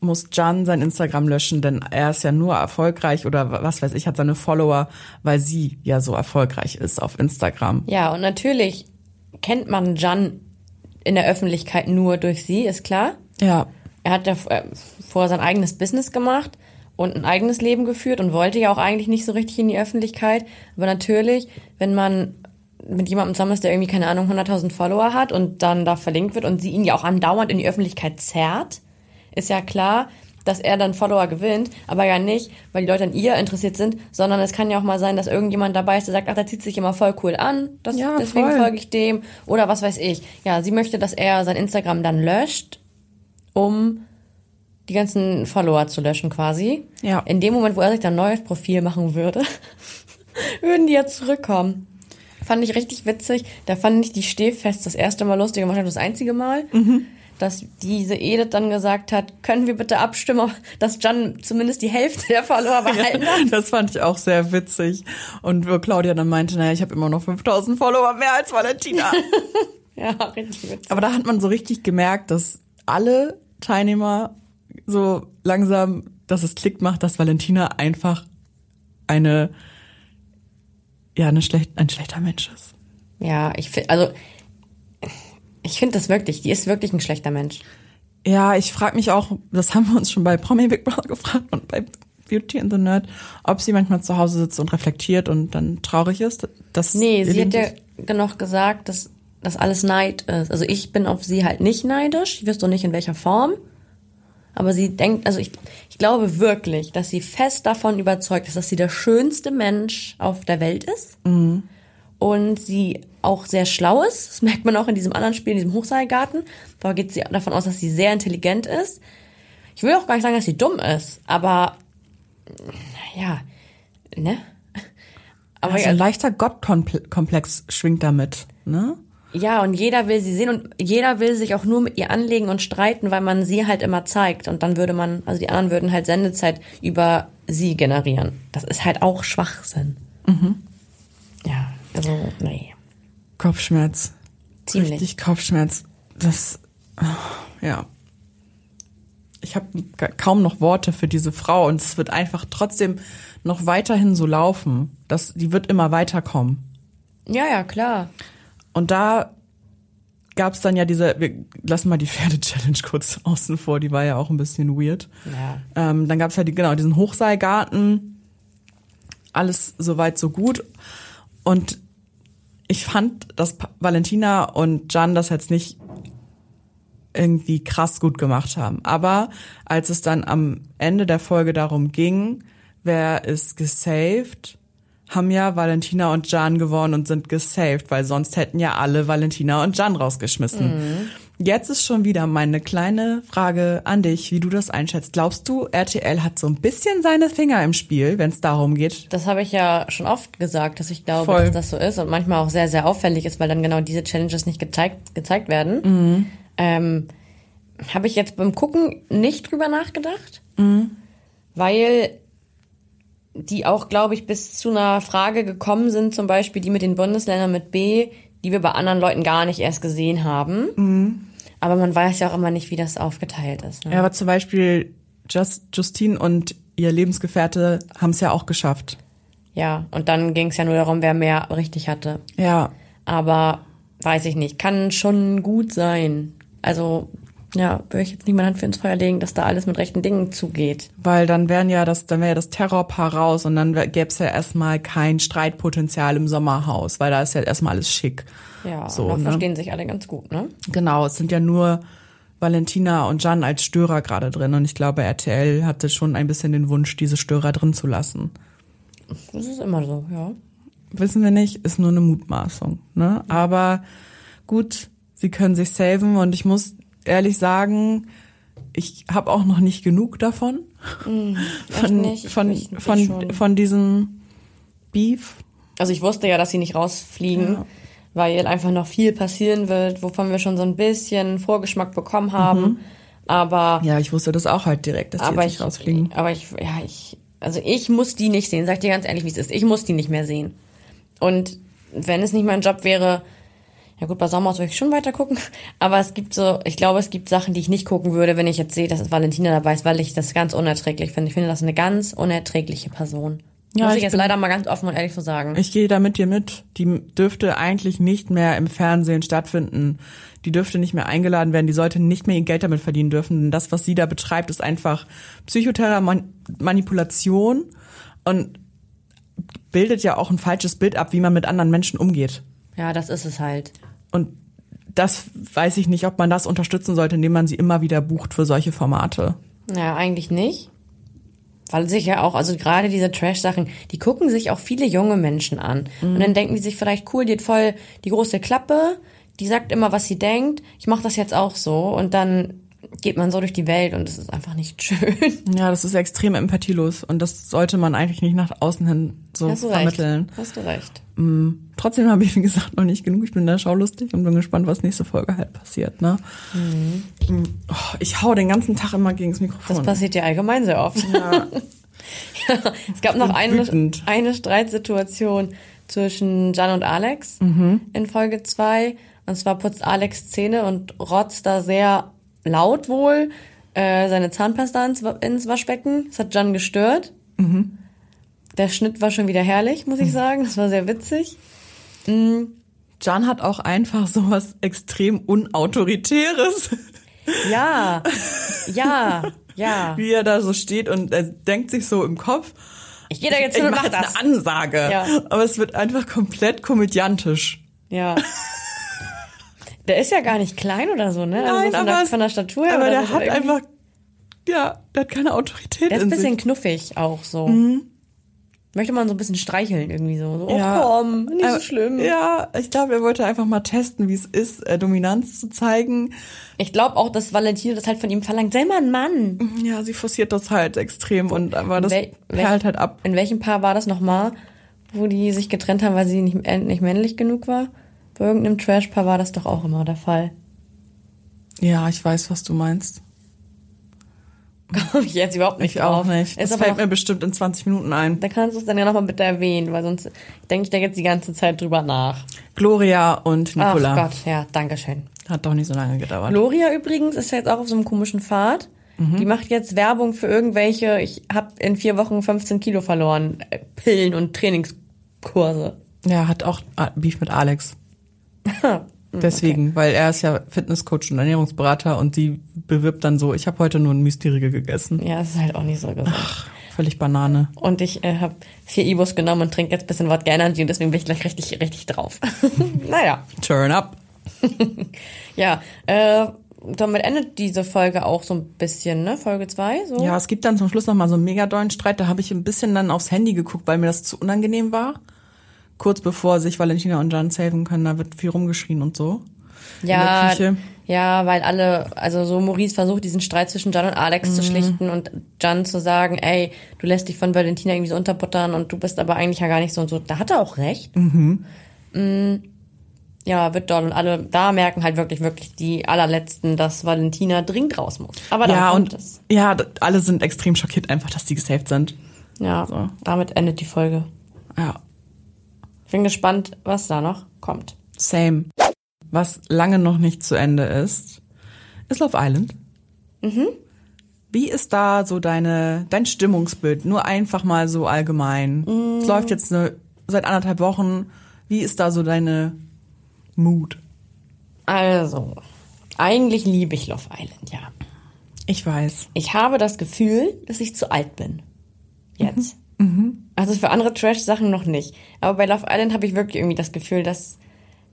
muss Jan sein Instagram löschen, denn er ist ja nur erfolgreich oder was weiß ich, hat seine Follower, weil sie ja so erfolgreich ist auf Instagram. Ja, und natürlich kennt man Jan in der Öffentlichkeit nur durch sie, ist klar. Ja, Er hat ja äh, vorher sein eigenes Business gemacht und ein eigenes Leben geführt und wollte ja auch eigentlich nicht so richtig in die Öffentlichkeit. Aber natürlich, wenn man mit jemandem zusammen ist, der irgendwie, keine Ahnung, 100.000 Follower hat und dann da verlinkt wird und sie ihn ja auch andauernd in die Öffentlichkeit zerrt, ist ja klar, dass er dann Follower gewinnt, aber ja nicht, weil die Leute an ihr interessiert sind, sondern es kann ja auch mal sein, dass irgendjemand dabei ist, der sagt, ach, der zieht sich immer voll cool an, das, Ja, deswegen voll. folge ich dem oder was weiß ich. Ja, sie möchte, dass er sein Instagram dann löscht, um die ganzen Follower zu löschen quasi. Ja. In dem Moment, wo er sich dann ein neues Profil machen würde, würden die ja zurückkommen. Fand ich richtig witzig. Da fand ich die Stehfest das erste Mal lustig und wahrscheinlich das einzige Mal. Dass diese Edith dann gesagt hat, können wir bitte abstimmen, dass Jan zumindest die Hälfte der Follower behalten hat. Das fand ich auch sehr witzig. Und wo Claudia dann meinte, naja, ich habe immer noch 5000 Follower mehr als Valentina. Ja, richtig witzig. Aber da hat man so richtig gemerkt, dass alle Teilnehmer so langsam, dass es Klick macht, dass Valentina einfach eine, ja, eine schlecht, ein schlechter Mensch ist. Ja, ich finde, also ich finde das wirklich, die ist wirklich ein schlechter Mensch. Ja, ich frage mich auch, das haben wir uns schon bei Promi Big Brother gefragt und bei Beauty and the Nerd, ob sie manchmal zu Hause sitzt und reflektiert und dann traurig ist. Dass Nee, sie hat ja genug gesagt, dass das alles Neid ist. Also ich bin auf sie halt nicht neidisch. Ich wüsste nicht in welcher Form. Aber sie denkt, also ich, ich glaube wirklich, dass sie fest davon überzeugt ist, dass sie der schönste Mensch auf der Welt ist. Und sie auch sehr schlau ist. Das merkt man auch in diesem anderen Spiel, in diesem Hochseilgarten. Da geht sie davon aus, dass sie sehr intelligent ist. Ich will auch gar nicht sagen, dass sie dumm ist, aber ja, ne? Aber also ein leichter Gottkomplex schwingt damit, ne? Ja, und jeder will sie sehen und jeder will sich auch nur mit ihr anlegen und streiten, weil man sie halt immer zeigt. Und dann würde man, also die anderen würden halt Sendezeit über sie generieren. Das ist halt auch Schwachsinn. Ja, also, nee. Kopfschmerz. Ziemlich. Richtig Kopfschmerz. Das, ja. Ich habe kaum noch Worte für diese Frau und es wird einfach trotzdem noch weiterhin so laufen. Das, die wird immer weiterkommen. Ja, ja, klar. Und da gab's dann ja diese, wir lassen mal die Pferde-Challenge kurz außen vor, die war ja auch ein bisschen weird. Ja. Ähm, dann gab's ja die, genau diesen Hochseilgarten. Alles soweit so gut. Und ich fand, dass Valentina und Jan das jetzt nicht irgendwie krass gut gemacht haben. Aber als es dann am Ende der Folge darum ging, wer ist gesaved, haben ja Valentina und Jan gewonnen und sind gesaved, weil sonst hätten ja alle Valentina und Jan rausgeschmissen. Jetzt ist schon wieder meine kleine Frage an dich, wie du das einschätzt. Glaubst du, RTL hat so ein bisschen seine Finger im Spiel, wenn es darum geht? Das habe ich ja schon oft gesagt, dass ich glaube, Voll. dass das so ist und manchmal auch sehr, sehr auffällig ist, weil dann genau diese Challenges nicht gezeigt, gezeigt werden. Ähm, habe ich jetzt beim Gucken nicht drüber nachgedacht, weil die auch, glaube ich, bis zu einer Frage gekommen sind, zum Beispiel die mit den Bundesländern mit B, die wir bei anderen Leuten gar nicht erst gesehen haben. Aber man weiß ja auch immer nicht, wie das aufgeteilt ist. Ne? Ja, aber zum Beispiel Just, Justine und ihr Lebensgefährte haben es ja auch geschafft. Ja, und dann ging es ja nur darum, wer mehr richtig hatte. Ja, Aber weiß ich nicht, kann schon gut sein. Also, ja, würde ich jetzt nicht meine Hand für ins Feuer legen, dass da alles mit rechten Dingen zugeht. weil dann wären ja das, dann wäre ja das Terrorpaar raus und dann gäbe es ja erstmal kein Streitpotenzial im Sommerhaus, weil da ist ja erstmal alles schick. Ja, So, und ne? verstehen sich alle ganz gut, ne? Genau, es sind ja nur Valentina und Jan als Störer gerade drin und ich glaube, RTL hatte schon ein bisschen den Wunsch, diese Störer drin zu lassen. Das ist immer so, ja. Wissen wir nicht, ist nur eine Mutmaßung. Ne? Aber gut, sie können sich saven und ich muss ehrlich sagen, ich habe auch noch nicht genug davon. von, nicht? Ich- von, ich- ich von, schon. von diesem Beef. Also ich wusste ja, dass sie nicht rausfliegen, Ja. weil einfach noch viel passieren wird, wovon wir schon so ein bisschen Vorgeschmack bekommen haben. Aber Ja, ich wusste das auch halt direkt, dass ich, nicht rausfliegen. aber ich, ja, ich, also ich muss die nicht sehen. Sag dir ganz ehrlich, wie es ist. Ich muss die nicht mehr sehen. Und wenn es nicht mein Job wäre, ja gut, bei Sommerhaus würde ich schon weiter gucken. Aber es gibt so, ich glaube, es gibt Sachen, die ich nicht gucken würde, wenn ich jetzt sehe, dass Valentina dabei ist, weil ich das ganz unerträglich finde. Ich finde das eine ganz unerträgliche Person. Ja, muss ich ich jetzt leider mal ganz offen und ehrlich so sagen. Ich gehe da mit dir mit. Die dürfte eigentlich nicht mehr im Fernsehen stattfinden. Die dürfte nicht mehr eingeladen werden. Die sollte nicht mehr ihr Geld damit verdienen dürfen. Denn das, was sie da betreibt, ist einfach Psychotherapie-Manipulation und bildet ja auch ein falsches Bild ab, wie man mit anderen Menschen umgeht. Ja, das ist es halt. Und das weiß ich nicht, ob man das unterstützen sollte, indem man sie immer wieder bucht für solche Formate. Ja, eigentlich nicht. Weil sich ja auch, also gerade diese Trash-Sachen, die gucken sich auch viele junge Menschen an. Und dann denken die sich vielleicht, cool, die hat voll die große Klappe, die sagt immer, was sie denkt, ich mache das jetzt auch so. Und dann geht man so durch die Welt und es ist einfach nicht schön. Ja, das ist extrem empathielos und das sollte man eigentlich nicht nach außen hin so Hast du vermitteln. recht. Hast du recht. Trotzdem habe ich, wie gesagt, noch nicht genug. Ich bin in der Schau lustig und bin gespannt, was nächste Folge halt passiert. Ne? Mm. Oh, ich hau den ganzen Tag immer gegen das Das Mikrofon. passiert ja allgemein sehr oft. Ja. Es gab noch eine, wütend. eine Streitsituation zwischen Jan und Alex Mhm. in Folge 2. Und zwar putzt Alex Zähne und rotzt da sehr laut wohl äh, seine Zahnpasta ins, ins Waschbecken. Das hat Jan gestört. Mhm. Der Schnitt war schon wieder herrlich, muss ich sagen. Das war sehr witzig. Jan hat auch einfach sowas extrem Unautoritäres, Ja, ja, ja. wie er da so steht und er denkt sich so im Kopf, Ich gehe da jetzt hin und mach das. eine Ansage. Ja. Aber es wird einfach komplett komödiantisch. Ja. Der ist ja gar nicht klein oder so, ne? Also Nein, so von, aber der, es- von der Statur her Aber der hat einfach, ja, der hat keine Autorität Der ist ein in bisschen sich. knuffig auch so. Möchte man so ein bisschen streicheln irgendwie so. so Ja. Oh komm, nicht so Aber- schlimm. Ja, ich glaube, er wollte einfach mal testen, wie es ist, äh, Dominanz zu zeigen. Ich glaube auch, dass Valentino das halt von ihm verlangt. Sei mal ein Mann. Ja, sie forciert das halt extrem und aber das Wel- perlt halt ab. In welchem Paar war das nochmal, wo die sich getrennt haben, weil sie nicht, äh, nicht männlich genug war? Bei irgendeinem Trash-Paar war das doch auch immer der Fall. Ja, ich weiß, was du meinst. Komme ich jetzt überhaupt nicht Ich drauf. auch nicht. Das aber fällt noch, mir bestimmt in 20 Minuten ein. da kannst du es dann ja nochmal bitte erwähnen, weil sonst denke ich da jetzt die ganze Zeit drüber nach. Gloria und Nicola. Ach Gott, ja, danke schön. Hat doch nicht so lange gedauert. Gloria übrigens ist jetzt auch auf so einem komischen Pfad. Mhm. Die macht jetzt Werbung für irgendwelche, ich habe in vier Wochen 15 Kilo verloren, äh, Pillen und Trainingskurse. ja, hat auch ah, Beef mit Alex. Deswegen, weil er ist ja Fitnesscoach und Ernährungsberater und sie bewirbt dann so, ich habe heute nur ein Müsli-Riegel gegessen. Ja, das ist halt auch nicht so gesund. Völlig Banane. Und ich äh, habe vier Ibus genommen und trinke jetzt ein bisschen Wodka Energy und deswegen bin ich gleich richtig, richtig drauf. naja, Turn up. ja. Äh, damit endet diese Folge auch so ein bisschen, ne? Folge zwei so. Ja, es gibt dann zum Schluss noch mal so einen mega dollen Streit. Da habe ich ein bisschen dann aufs Handy geguckt, weil mir das zu unangenehm war. Kurz bevor sich Valentina und Jan saven können, da wird viel rumgeschrien und so. ja, ja, weil alle, also so Maurice versucht, diesen Streit zwischen Jan und Alex Mhm. zu schlichten und Jan zu sagen, ey, du lässt dich von Valentina irgendwie so unterbuttern und du bist aber eigentlich ja gar nicht so und so. Da hat er auch recht. Mhm. Ja, wird doll und alle da merken halt wirklich, wirklich die allerletzten, dass Valentina dringend raus muss. Aber dann ja, kommt und es. ja, alle sind extrem schockiert einfach, dass die gesaved sind. Ja, So. damit endet die Folge. Ja, bin gespannt, was da noch kommt. same. Was lange noch nicht zu Ende ist, ist Love Island. Wie ist da so deine, dein Stimmungsbild? Nur einfach mal so allgemein. Es läuft jetzt eine, seit anderthalb Wochen. Wie ist da so deine Mood? Also, eigentlich liebe ich Love Island, ja. Ich weiß. Ich habe das Gefühl, dass ich zu alt bin. Jetzt. Also für andere Trash-Sachen noch nicht. Aber bei Love Island habe ich wirklich irgendwie das Gefühl, dass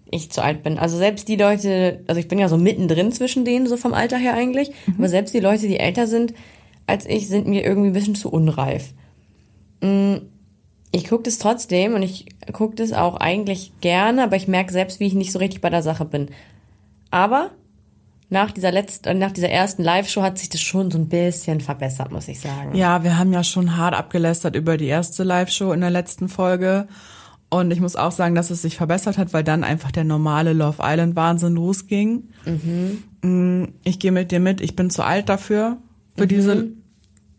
ich zu alt bin. Also selbst die Leute, also ich bin ja so mittendrin zwischen denen, so vom Alter her eigentlich. Aber selbst die Leute, die älter sind als ich, sind mir irgendwie ein bisschen zu unreif. Mm, Ich gucke das trotzdem und ich gucke das auch eigentlich gerne, aber ich merke selbst, wie ich nicht so richtig bei der Sache bin. Aber nach dieser letzten, äh, nach dieser ersten Live-Show hat sich das schon so ein bisschen verbessert, muss ich sagen. Ja, wir haben ja schon hart abgelästert über die erste Live-Show in der letzten Folge. Und ich muss auch sagen, dass es sich verbessert hat, weil dann einfach der normale Love Island Wahnsinn losging. Mm, Ich gehe mit dir mit. Ich bin zu alt dafür, für diese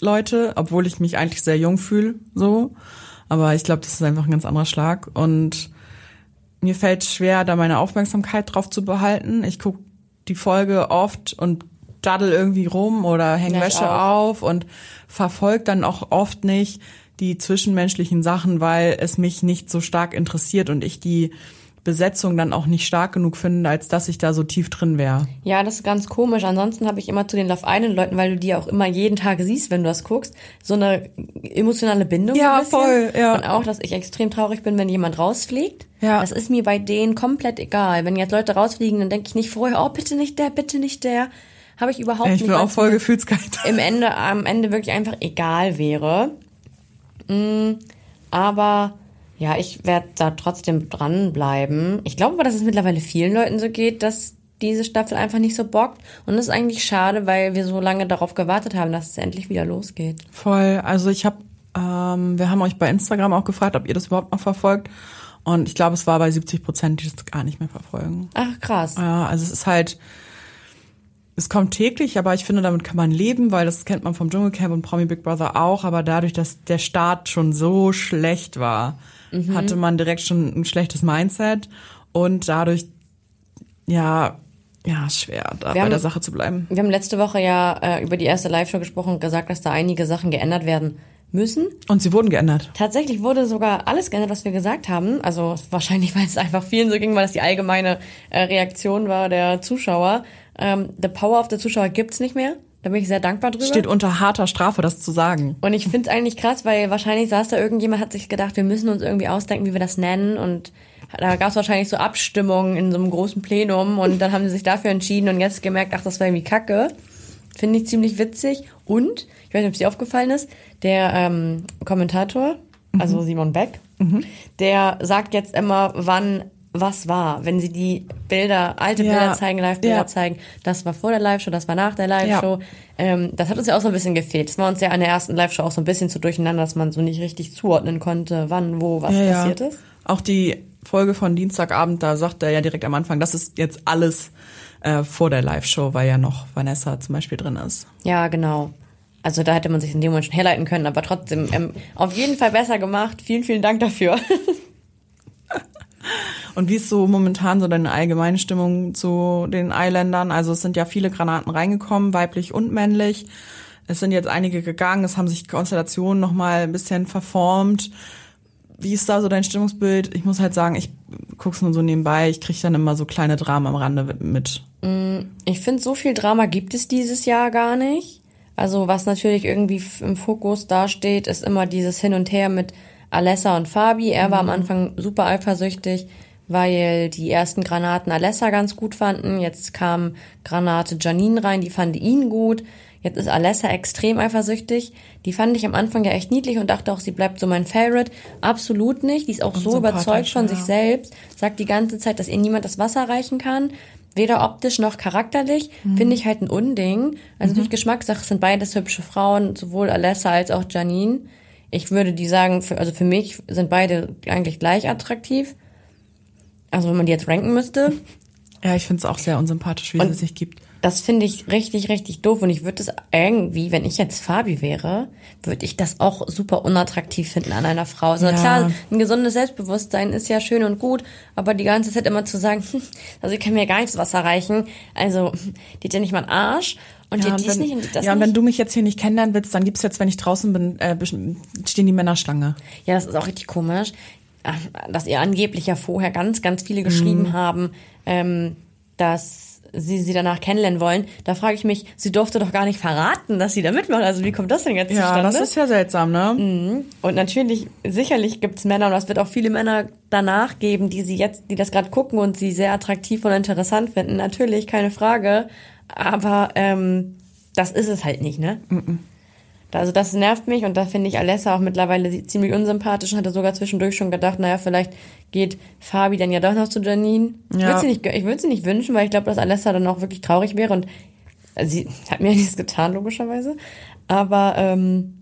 Leute, obwohl ich mich eigentlich sehr jung fühle, so. Aber ich glaube, das ist einfach ein ganz anderer Schlag. Und mir fällt schwer, da meine Aufmerksamkeit drauf zu behalten. Ich gucke die Folge oft und daddel irgendwie rum oder häng Ja, Wäsche auf und verfolge dann auch oft nicht die zwischenmenschlichen Sachen, weil es mich nicht so stark interessiert und ich die Besetzung dann auch nicht stark genug finde, als dass ich da so tief drin wäre. Ja, das ist ganz komisch. Ansonsten habe ich immer zu den Love Island Leuten, weil du die auch immer jeden Tag siehst, wenn du das guckst, so eine emotionale Bindung. Ja, voll, ja. Und auch, dass ich extrem traurig bin, wenn jemand rausfliegt. Ja. Das ist mir bei denen komplett egal. Wenn jetzt Leute rausfliegen, dann denke ich nicht vorher, oh, bitte nicht der, bitte nicht der. Habe ich überhaupt Ich nicht. bin weil auch voll gefühlskalt. Im Ende, am Ende wirklich einfach egal wäre. Mm, aber ja, ich werde da trotzdem dranbleiben. Ich glaube aber, dass es mittlerweile vielen Leuten so geht, dass diese Staffel einfach nicht so bockt. Und das ist eigentlich schade, weil wir so lange darauf gewartet haben, dass es endlich wieder losgeht. Voll. Also ich habe, ähm, wir haben euch bei Instagram auch gefragt, ob ihr das überhaupt noch verfolgt. Und ich glaube, es war bei 70 Prozent, die das gar nicht mehr verfolgen. Ach, krass. Ja, also es ist halt, es kommt täglich, aber ich finde, damit kann man leben, weil das kennt man vom Dschungelcamp und Promi Big Brother auch. Aber dadurch, dass der Start schon so schlecht war, Mhm. hatte man direkt schon ein schlechtes Mindset und dadurch, ja, ja, schwer, da Wir bei haben- der Sache zu bleiben. Wir haben letzte Woche ja äh, über die erste Live-Show gesprochen und gesagt, dass da einige Sachen geändert werden müssen. Und sie wurden geändert. Tatsächlich wurde sogar alles geändert, was wir gesagt haben. Also wahrscheinlich, weil es einfach vielen so ging, weil das die allgemeine äh, Reaktion war der Zuschauer. Ähm, the Power of the Zuschauer gibt's nicht mehr. Da bin ich sehr dankbar drüber. Steht unter harter Strafe, das zu sagen. Und ich find's eigentlich krass, weil wahrscheinlich saß da irgendjemand, hat sich gedacht, wir müssen uns irgendwie ausdenken, wie wir das nennen. Und da gab's wahrscheinlich so Abstimmungen in so einem großen Plenum und dann haben sie sich dafür entschieden und jetzt gemerkt, ach, das war irgendwie kacke. Finde ich ziemlich witzig. Und, ich weiß nicht, ob es dir aufgefallen ist, der ähm, Kommentator, also Simon Beck, der sagt jetzt immer, wann was war. Wenn sie die Bilder, alte Ja. Bilder zeigen, Live-Bilder Ja. zeigen, das war vor der Live-Show, das war nach der Live-Show. Ähm, das hat uns ja auch so ein bisschen gefehlt. Das war uns ja an der ersten Live-Show auch so ein bisschen zu durcheinander, dass man so nicht richtig zuordnen konnte, wann, wo, was Ja, passiert ja. ist. Auch die Folge von Dienstagabend, da sagt er ja direkt am Anfang, das ist jetzt alles äh, vor der Live-Show, weil ja noch Vanessa zum Beispiel drin ist. Ja, genau. Also da hätte man sich in dem Moment schon herleiten können, aber trotzdem ähm, auf jeden Fall besser gemacht. Vielen, vielen Dank dafür. Und wie ist so momentan so deine allgemeine Stimmung zu den Islandern? Also es sind ja viele Granaten reingekommen, weiblich und männlich. Es sind jetzt einige gegangen, es haben sich Konstellationen nochmal ein bisschen verformt. Wie ist da so dein Stimmungsbild? Ich muss halt sagen, ich guck's nur so nebenbei, ich krieg dann immer so kleine Dramen am Rande mit. Ich finde, so viel Drama gibt es dieses Jahr gar nicht. Also was natürlich irgendwie im Fokus dasteht, ist immer dieses Hin und Her mit Alessa und Fabi. Er war am Anfang super eifersüchtig, weil die ersten Granaten Alessa ganz gut fanden. Jetzt kam Granate Janine rein, die fand ihn gut. Jetzt ist Alessa extrem eifersüchtig. Die fand ich am Anfang ja echt niedlich und dachte auch, sie bleibt so mein Favorite. Absolut nicht. Die ist auch so sympathisch, überzeugt von sich ja. selbst, sagt die ganze Zeit, dass ihr niemand das Wasser reichen kann. Weder optisch noch charakterlich. Finde ich halt ein Unding. Also durch Geschmackssache es sind beides hübsche Frauen, sowohl Alessa als auch Janine. Ich würde die sagen, für, also für mich sind beide eigentlich gleich attraktiv. Also wenn man die jetzt ranken müsste. Ja, ich find's auch sehr unsympathisch, wie Und- es sich gibt. Das finde ich richtig, richtig doof. Und ich würde es irgendwie, wenn ich jetzt Fabi wäre, würde ich das auch super unattraktiv finden an einer Frau. Also Ja. klar, ein gesundes Selbstbewusstsein ist ja schön und gut, aber die ganze Zeit immer zu sagen, hm, also ich kann mir gar nichts Wasser reichen. Also, die hat ja nicht mal einen Arsch und die Ja, und dies wenn, nicht und die das ja, und nicht. wenn du mich jetzt hier nicht kennenlernen willst, dann gibt's jetzt, wenn ich draußen bin, äh, stehen die Männerschlange. Ja, das ist auch richtig komisch, dass ihr angeblich ja vorher ganz, ganz viele geschrieben Mhm. haben, ähm, dass sie sie danach kennenlernen wollen. Da frage ich mich, sie durfte doch gar nicht verraten, dass sie da mitmacht. Also wie kommt das denn jetzt Ja, zustande? das ist ja seltsam, ne? Und natürlich, sicherlich gibt's Männer, und es wird auch viele Männer danach geben, die sie jetzt, die das gerade gucken und sie sehr attraktiv und interessant finden. Natürlich, keine Frage. Aber ähm, das ist es halt nicht, ne? Also das nervt mich und da finde ich Alessa auch mittlerweile ziemlich unsympathisch und hatte sogar zwischendurch schon gedacht, naja, vielleicht geht Fabi dann ja doch noch zu Janine. Ich Ja. würde sie, nicht, ich würd sie nicht wünschen, weil ich glaube, dass Alessa dann auch wirklich traurig wäre und also sie hat mir ja nichts getan, logischerweise. Aber ähm,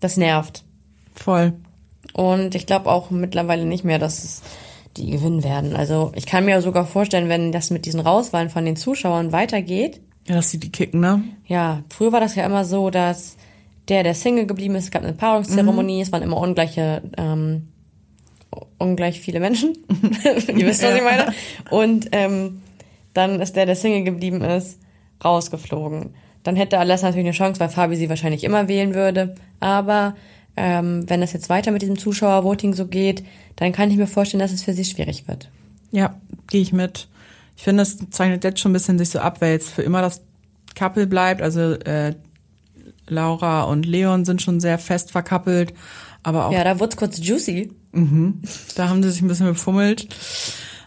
das nervt. Voll. Und ich glaube auch mittlerweile nicht mehr, dass es die gewinnen werden. Also ich kann mir sogar vorstellen, wenn das mit diesen Rauswahlen von den Zuschauern weitergeht. Ja, dass sie die kicken, ne? Ja, früher war das ja immer so, dass der, der Single geblieben ist, es gab eine Paarungszeremonie, es waren immer ungleiche, ähm, ungleich viele Menschen. Ihr wisst, was ich meine. Und ähm, dann ist der, der Single geblieben ist, rausgeflogen. Dann hätte Alessa natürlich eine Chance, weil Fabi sie wahrscheinlich immer wählen würde. Aber ähm, wenn es jetzt weiter mit diesem Zuschauervoting so geht, dann kann ich mir vorstellen, dass es für sie schwierig wird. Ja, gehe ich mit. Ich finde, es zeichnet jetzt schon ein bisschen sich so ab, weil jetzt für immer das Couple bleibt. Also äh, Laura und Leon sind schon sehr fest verkappelt, aber auch Ja, da wurde es kurz juicy. da haben sie sich ein bisschen befummelt.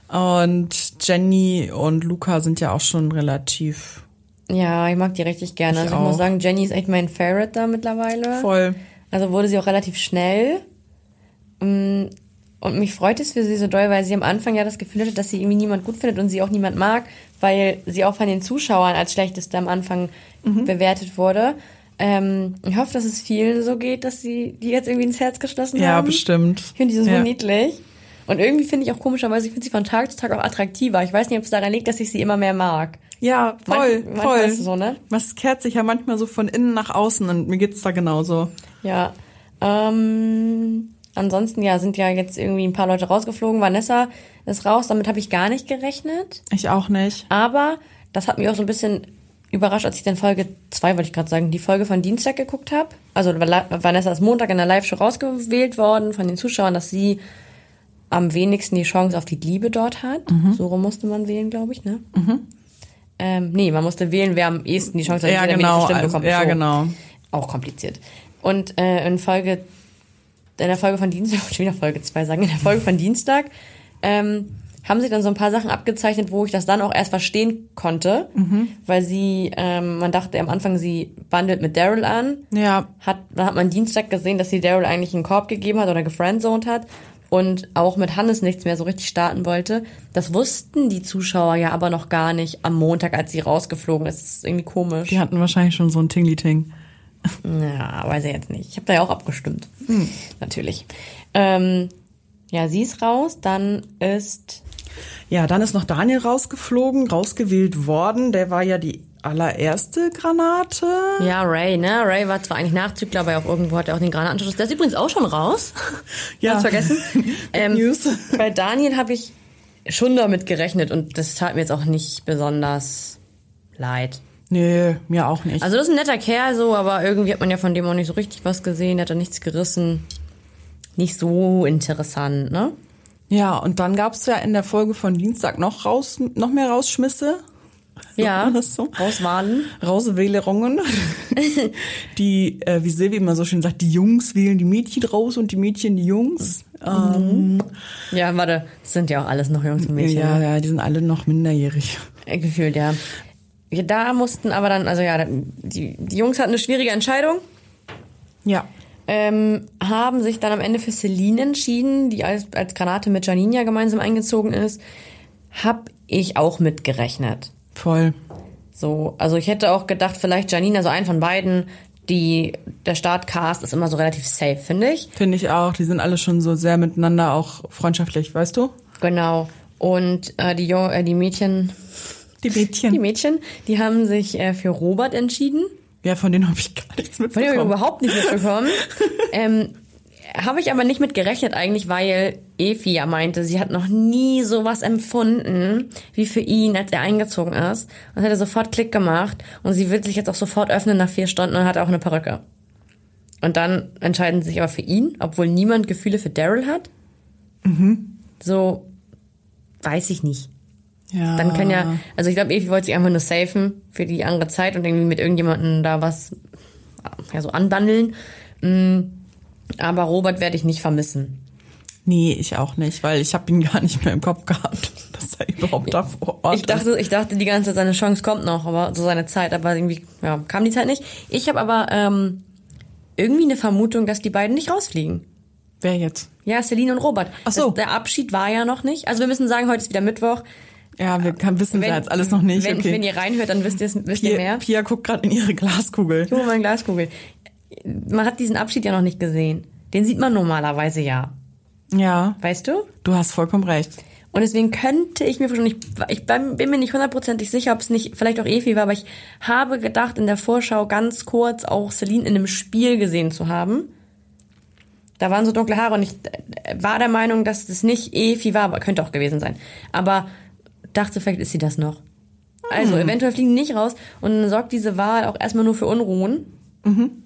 Und Jenny und Luca sind ja auch schon relativ Ja, ich mag die richtig gerne. Ich also ich muss auch. sagen, Jenny ist echt mein Favorite da mittlerweile. voll. Also wurde sie auch relativ schnell. Und mich freut es für sie so doll, weil sie am Anfang ja das Gefühl hatte, dass sie irgendwie niemand gut findet und sie auch niemand mag, weil sie auch von den Zuschauern als schlechteste am Anfang Mhm. bewertet wurde. Ähm, ich hoffe, dass es vielen so geht, dass sie die jetzt irgendwie ins Herz geschlossen Ja, haben. bestimmt. Ich finde die so Ja. niedlich. Und irgendwie finde ich auch komischerweise, ich finde sie von Tag zu Tag auch attraktiver. Ich weiß nicht, ob es daran liegt, dass ich sie immer mehr mag. Ja, voll, Manch- voll. ist es so, ne? Was kehrt sich ja manchmal so von innen nach außen und mir geht's da genauso. Ja. Ähm, ansonsten ja, sind ja jetzt irgendwie ein paar Leute rausgeflogen. Vanessa ist raus, damit habe ich gar nicht gerechnet. Ich auch nicht. Aber das hat mich auch so ein bisschen überrascht, als ich dann Folge 2, wollte ich gerade sagen, die Folge von Dienstag geguckt habe. Also Vanessa ist Montag in der Live-Show rausgewählt worden von den Zuschauern, dass sie am wenigsten die Chance auf die Liebe dort hat. So rum musste man wählen, glaube ich, ne? Ähm, nee, man musste wählen, wer am ehesten die Chance hat, Ja, genau. wenigste Stimmen Also, bekommt. ja, So. genau. Auch kompliziert. Und äh, in Folge, in der Folge von Dienstag, schon wieder Folge 2 sagen, in der Folge von Dienstag, ähm, haben sich dann so ein paar Sachen abgezeichnet, wo ich das dann auch erst verstehen konnte, weil sie, ähm, man dachte am Anfang, sie bandelt mit Daryl an, Ja, hat, dann hat man Dienstag gesehen, dass sie Daryl eigentlich einen Korb gegeben hat oder gefriendzoned hat und auch mit Hannes nichts mehr so richtig starten wollte. Das wussten die Zuschauer ja aber noch gar nicht am Montag, als sie rausgeflogen ist. Das ist irgendwie komisch. die hatten wahrscheinlich schon so ein Tingli-Ting. Ja, weiß ich jetzt nicht. Ich habe da ja auch abgestimmt. Natürlich. Ähm, ja, sie ist raus. Dann ist Ja, dann ist noch Daniel rausgeflogen, rausgewählt worden. Der war ja die allererste Granate. ja Ray, ne? Ray war zwar eigentlich Nachzügler, aber auch irgendwo hat er auch den Granatenschuss. Der ist übrigens auch schon raus. Ja. Ganz vergessen. ähm, News. Bei Daniel habe ich schon damit gerechnet und das tat mir jetzt auch nicht besonders leid. Nee, mir auch nicht. Also das ist ein netter Kerl so, aber irgendwie hat man ja von dem auch nicht so richtig was gesehen, hat er nichts gerissen. Nicht so interessant, ne? ja, und dann gab's ja in der Folge von Dienstag noch raus, noch mehr Rausschmisse. Ja, das so? rauswahlen. Rauswählerungen. die, äh, wie Silvi immer so schön sagt, die Jungs wählen die Mädchen raus und die Mädchen die Jungs. Ähm, Ja, warte, das sind ja auch alles noch Jungs und Mädchen. ja, ja, die sind alle noch minderjährig. Äh, Gefühlt, ja. Da mussten aber dann, also ja, die, die Jungs hatten eine schwierige Entscheidung, Ja. ähm, haben sich dann am Ende für Celine entschieden, die als, als Granate mit Janine ja gemeinsam eingezogen ist. Hab ich auch mitgerechnet. Voll. So, also ich hätte auch gedacht, vielleicht Janine, also einen von beiden, die, der Startcast ist immer so relativ safe, finde ich. Finde ich auch. Die sind alle schon so sehr miteinander auch freundschaftlich, weißt du? Genau. Und äh, die, Jung, äh, die Mädchen, Die Mädchen. die Mädchen, die haben sich äh, für Robert entschieden. ja, von denen habe ich gar nichts Von dem habe ich mitbekommen. überhaupt nicht mitbekommen. ähm, habe ich aber nicht mit gerechnet eigentlich, weil Efi ja meinte, sie hat noch nie sowas empfunden wie für ihn, als er eingezogen ist. Und hat er sofort Klick gemacht. Und sie will sich jetzt auch sofort öffnen nach vier Stunden und hat auch eine Perücke. Und dann entscheiden sie sich aber für ihn, obwohl niemand Gefühle für Daryl hat. So, weiß ich nicht. Ja. Dann können ja, also ich glaube, Evi wollte sich einfach nur safen für die andere Zeit und irgendwie mit irgendjemandem da was ja so anbandeln. Mm, Aber Robert werde ich nicht vermissen. Nee, ich auch nicht, weil ich habe ihn gar nicht mehr im Kopf gehabt, dass er überhaupt da vor Ort Ich dachte, ich dachte die ganze Zeit, seine Chance kommt noch, aber so seine Zeit, aber irgendwie ja, kam die Zeit nicht. Ich habe aber ähm, irgendwie eine Vermutung, dass die beiden nicht rausfliegen. ist. Wer jetzt? Ja, Celine und Robert. Ach so. Das, der Abschied war ja noch nicht. Also wir müssen sagen, heute ist wieder Mittwoch. Ja, wir kann, wissen ja jetzt alles noch nicht. Wenn, okay. wenn ihr reinhört, dann wisst ihr wisst ihr Pia, mehr. Pia guckt gerade in ihre Glaskugel. Ich hole mal eine Glaskugel. Man hat diesen Abschied ja noch nicht gesehen. Den sieht man normalerweise ja. Ja, Weißt du? du hast vollkommen recht. Und deswegen könnte ich mir schon ich, ich bin mir nicht hundertprozentig sicher, ob es nicht vielleicht auch Efi war, aber ich habe gedacht, in der Vorschau ganz kurz auch Celine in einem Spiel gesehen zu haben. Da waren so dunkle Haare und ich äh, war der Meinung, dass es nicht Efi war, aber könnte auch gewesen sein. Aber dachte, vielleicht ist sie das noch. Also, eventuell fliegen die nicht raus und dann sorgt diese Wahl auch erstmal nur für Unruhen.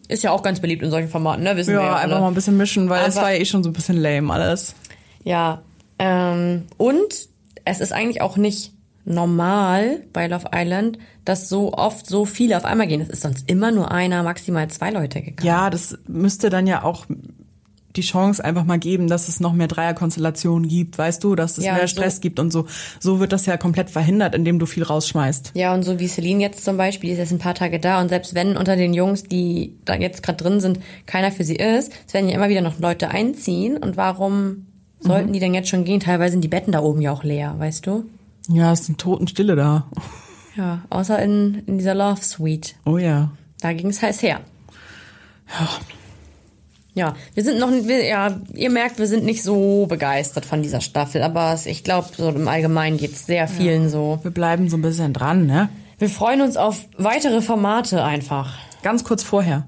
Ist ja auch ganz beliebt in solchen Formaten, ne? Wissen wir Ja, ja einfach mal ein bisschen mischen, weil es war ja eh schon so ein bisschen lame alles. Ja, ähm, und es ist eigentlich auch nicht normal bei Love Island, dass so oft so viele auf einmal gehen. Es ist sonst immer nur einer, maximal zwei Leute gegangen. Ja, das müsste dann ja auch die Chance einfach mal geben, dass es noch mehr Dreierkonstellationen gibt, weißt du, dass es Ja, mehr und so- Stress gibt und so. So wird das ja komplett verhindert, indem du viel rausschmeißt. Ja, und so wie Celine jetzt zum Beispiel, die ist jetzt ein paar Tage da und selbst wenn unter den Jungs, die da jetzt gerade drin sind, keiner für sie ist, es werden ja immer wieder noch Leute einziehen und warum Sollten die denn jetzt schon gehen? Teilweise sind die Betten da oben ja auch leer, weißt du? Ja, es ist eine Totenstille da. Ja, außer in, in dieser Love Suite. Oh ja. Da ging es heiß her. Ja, wir sind noch, wir, ja, ihr merkt, wir sind nicht so begeistert von dieser Staffel, aber es, ich glaube, so im Allgemeinen geht's sehr vielen so. Wir bleiben so ein bisschen dran, ne? Wir freuen uns auf weitere Formate einfach. Ganz kurz vorher.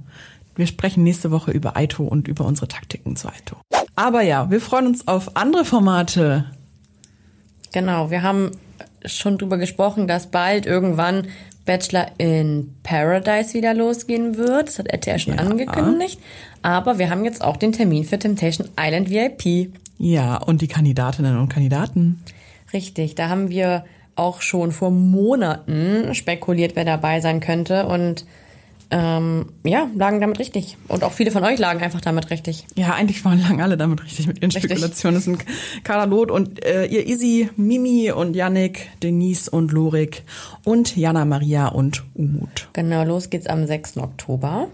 Wir sprechen nächste Woche über Aito und über unsere Taktiken zu Aito. Aber ja, wir freuen uns auf andere Formate. Genau, wir haben schon drüber gesprochen, dass bald irgendwann Bachelor in Paradise wieder losgehen wird. Das hat RTL schon Ja. angekündigt. Aber wir haben jetzt auch den Termin für Temptation Island VIP. Ja, und die Kandidatinnen und Kandidaten. Richtig, da haben wir auch schon vor Monaten spekuliert, wer dabei sein könnte. Und ähm, ja, lagen damit richtig. Und auch viele von euch lagen einfach damit richtig. Ja, eigentlich waren lang alle damit richtig mit ihren Richtig. Spekulationen. Es sind Carla Loth und äh, ihr Isi, Mimi und Yannick, Denise und Lorik und Jana Maria und Umut. Genau, los geht's am 6. Oktober.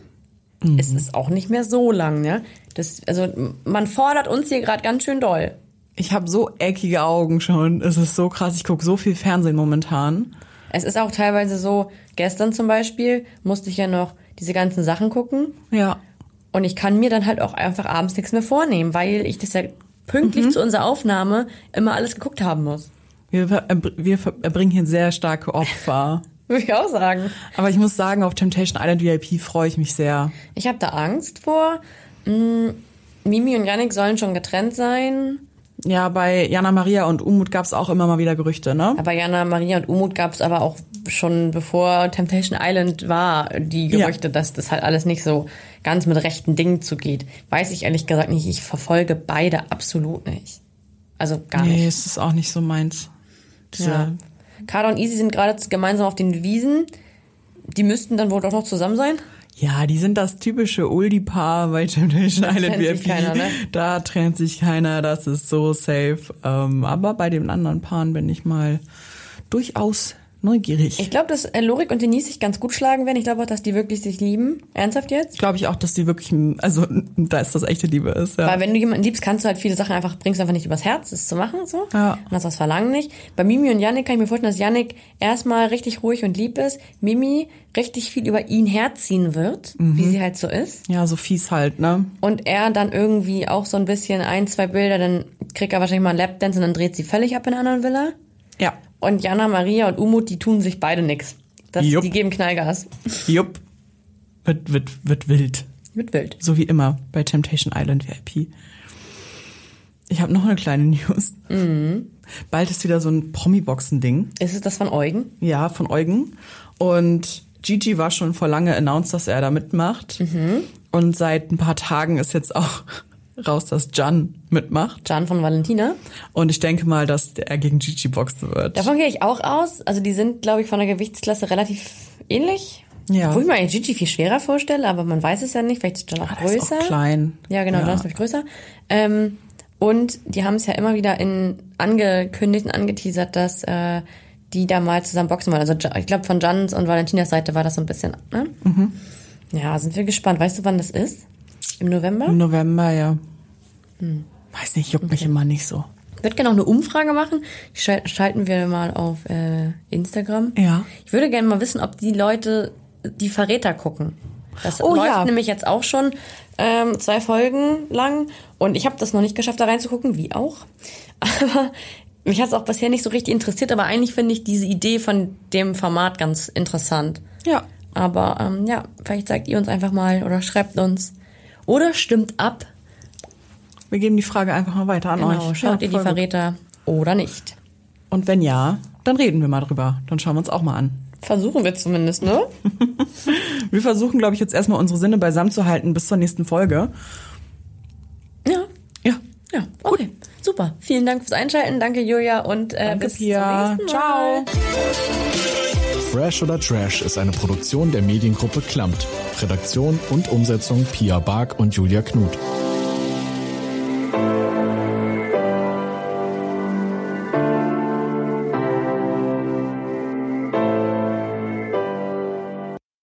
Es ist auch nicht mehr so lang, ne? Das, also man fordert uns hier gerade ganz schön doll. Ich habe so eckige Augen schon. Es ist so krass. Ich gucke so viel Fernsehen momentan. Es ist auch teilweise so, gestern zum Beispiel musste ich ja noch diese ganzen Sachen gucken Ja. und ich kann mir dann halt auch einfach abends nichts mehr vornehmen, weil ich das ja pünktlich zu unserer Aufnahme immer alles geguckt haben muss. Wir, wir erbringen hier sehr starke Opfer. Würde ich auch sagen. Aber ich muss sagen, auf Temptation Island VIP freue ich mich sehr. Ich habe da Angst vor. Mm, Mimi und Yannick sollen schon getrennt sein. Ja, bei Jana Maria und Umut gab es auch immer mal wieder Gerüchte, ne? Aber Jana, Maria und Umut gab es aber auch schon bevor Temptation Island war, die Ja. Gerüchte, dass das halt alles nicht so ganz mit rechten Dingen zugeht. Weiß ich ehrlich gesagt nicht. Ich verfolge beide absolut nicht. Also gar Nee, nicht. es ist auch nicht so meins. Diese, Ja. Kader und Easy sind gerade gemeinsam auf den Wiesen. Die müssten dann wohl doch noch zusammen sein. Ja, die sind das typische Oldie-Paar bei Temptation Island VIP. keiner, ne? Da trennt sich keiner, das ist so safe. Ähm, aber bei den anderen Paaren bin ich mal durchaus neugierig. Ich glaube, dass äh, Lorik und Denise sich ganz gut schlagen werden. Ich glaube auch, dass die wirklich sich lieben. Ernsthaft jetzt? Glaube ich auch, dass die wirklich, also da ist das echte Liebe ist. Ja. Weil wenn du jemanden liebst, kannst du halt viele Sachen einfach, bringst einfach nicht übers Herz, das zu machen, so. Ja. Und hast das Verlangen nicht. Bei Mimi und Yannick kann ich mir vorstellen, dass Yannick erstmal richtig ruhig und lieb ist, Mimi richtig viel über ihn herziehen wird, wie sie halt so ist. ja, so fies halt, ne? Und er dann irgendwie auch so ein bisschen ein, zwei Bilder, dann kriegt er wahrscheinlich mal einen Lapdance und dann dreht sie völlig ab in einer anderen Villa. Ja. Und Jana, Maria und Umut, die tun sich beide nix. Das, Jupp. die geben Knallgas. Jupp. Wird, wird, wird wild. Mit wild. So wie immer bei Temptation Island VIP. Ich habe noch eine kleine News. Bald ist wieder so ein Promi-Boxen-Ding. Ist es das von Eugen? Ja, von Eugen. Und Gigi war schon vor lange announced, dass er da mitmacht. Und seit ein paar Tagen ist jetzt auch raus, dass Jan mitmacht. Jan von Valentina. Und ich denke mal, dass er gegen Gigi boxen wird. Davon gehe ich auch aus. Also die sind, glaube ich, von der Gewichtsklasse relativ ähnlich. Ja. Wo ich mir eigentlich Gigi viel schwerer vorstelle, aber man weiß es ja nicht. Vielleicht ist Jan auch Ah, der ist größer. auch klein. Ja, genau, Ja. Jan ist nämlich größer. Ähm, und die haben es ja immer wieder in angekündigt und angeteasert, dass äh, die da mal zusammen boxen wollen. Also ich glaube, von Jans und Valentinas Seite war das so ein bisschen. Ne? Mhm. Ja, sind wir gespannt. Weißt du, wann das ist? Im November? Im November, ja. Hm. Weiß nicht, juckt mich immer nicht so. Ich würde gerne noch eine Umfrage machen. Die schal- schalten wir mal auf äh, Instagram. Ja. Ich würde gerne mal wissen, ob die Leute die Verräter gucken. Das Oh läuft ja. nämlich jetzt auch schon ähm, zwei Folgen lang und ich habe das noch nicht geschafft, da reinzugucken, wie auch. Aber mich hat es auch bisher nicht so richtig interessiert, aber eigentlich finde ich diese Idee von dem Format ganz interessant. Ja. Aber ähm, ja, vielleicht sagt ihr uns einfach mal oder schreibt uns. Oder stimmt ab. Wir geben die Frage einfach mal weiter an Genau, euch. schaut Ja, ihr die gut. Verräter oder nicht. Und wenn ja, dann reden wir mal drüber. Dann schauen wir uns auch mal an. Versuchen wir zumindest, ne? Wir versuchen, glaube ich, jetzt erstmal unsere Sinne beisammen zu halten bis zur nächsten Folge. Ja. Ja. Ja, okay. Super. Vielen Dank fürs Einschalten. Danke, Julia. Und äh, Danke, bis Pia. zum nächsten Mal. Ciao. Fresh oder Trash ist eine Produktion der Mediengruppe Klammt. Redaktion und Umsetzung Pia Bark und Julia Knuth.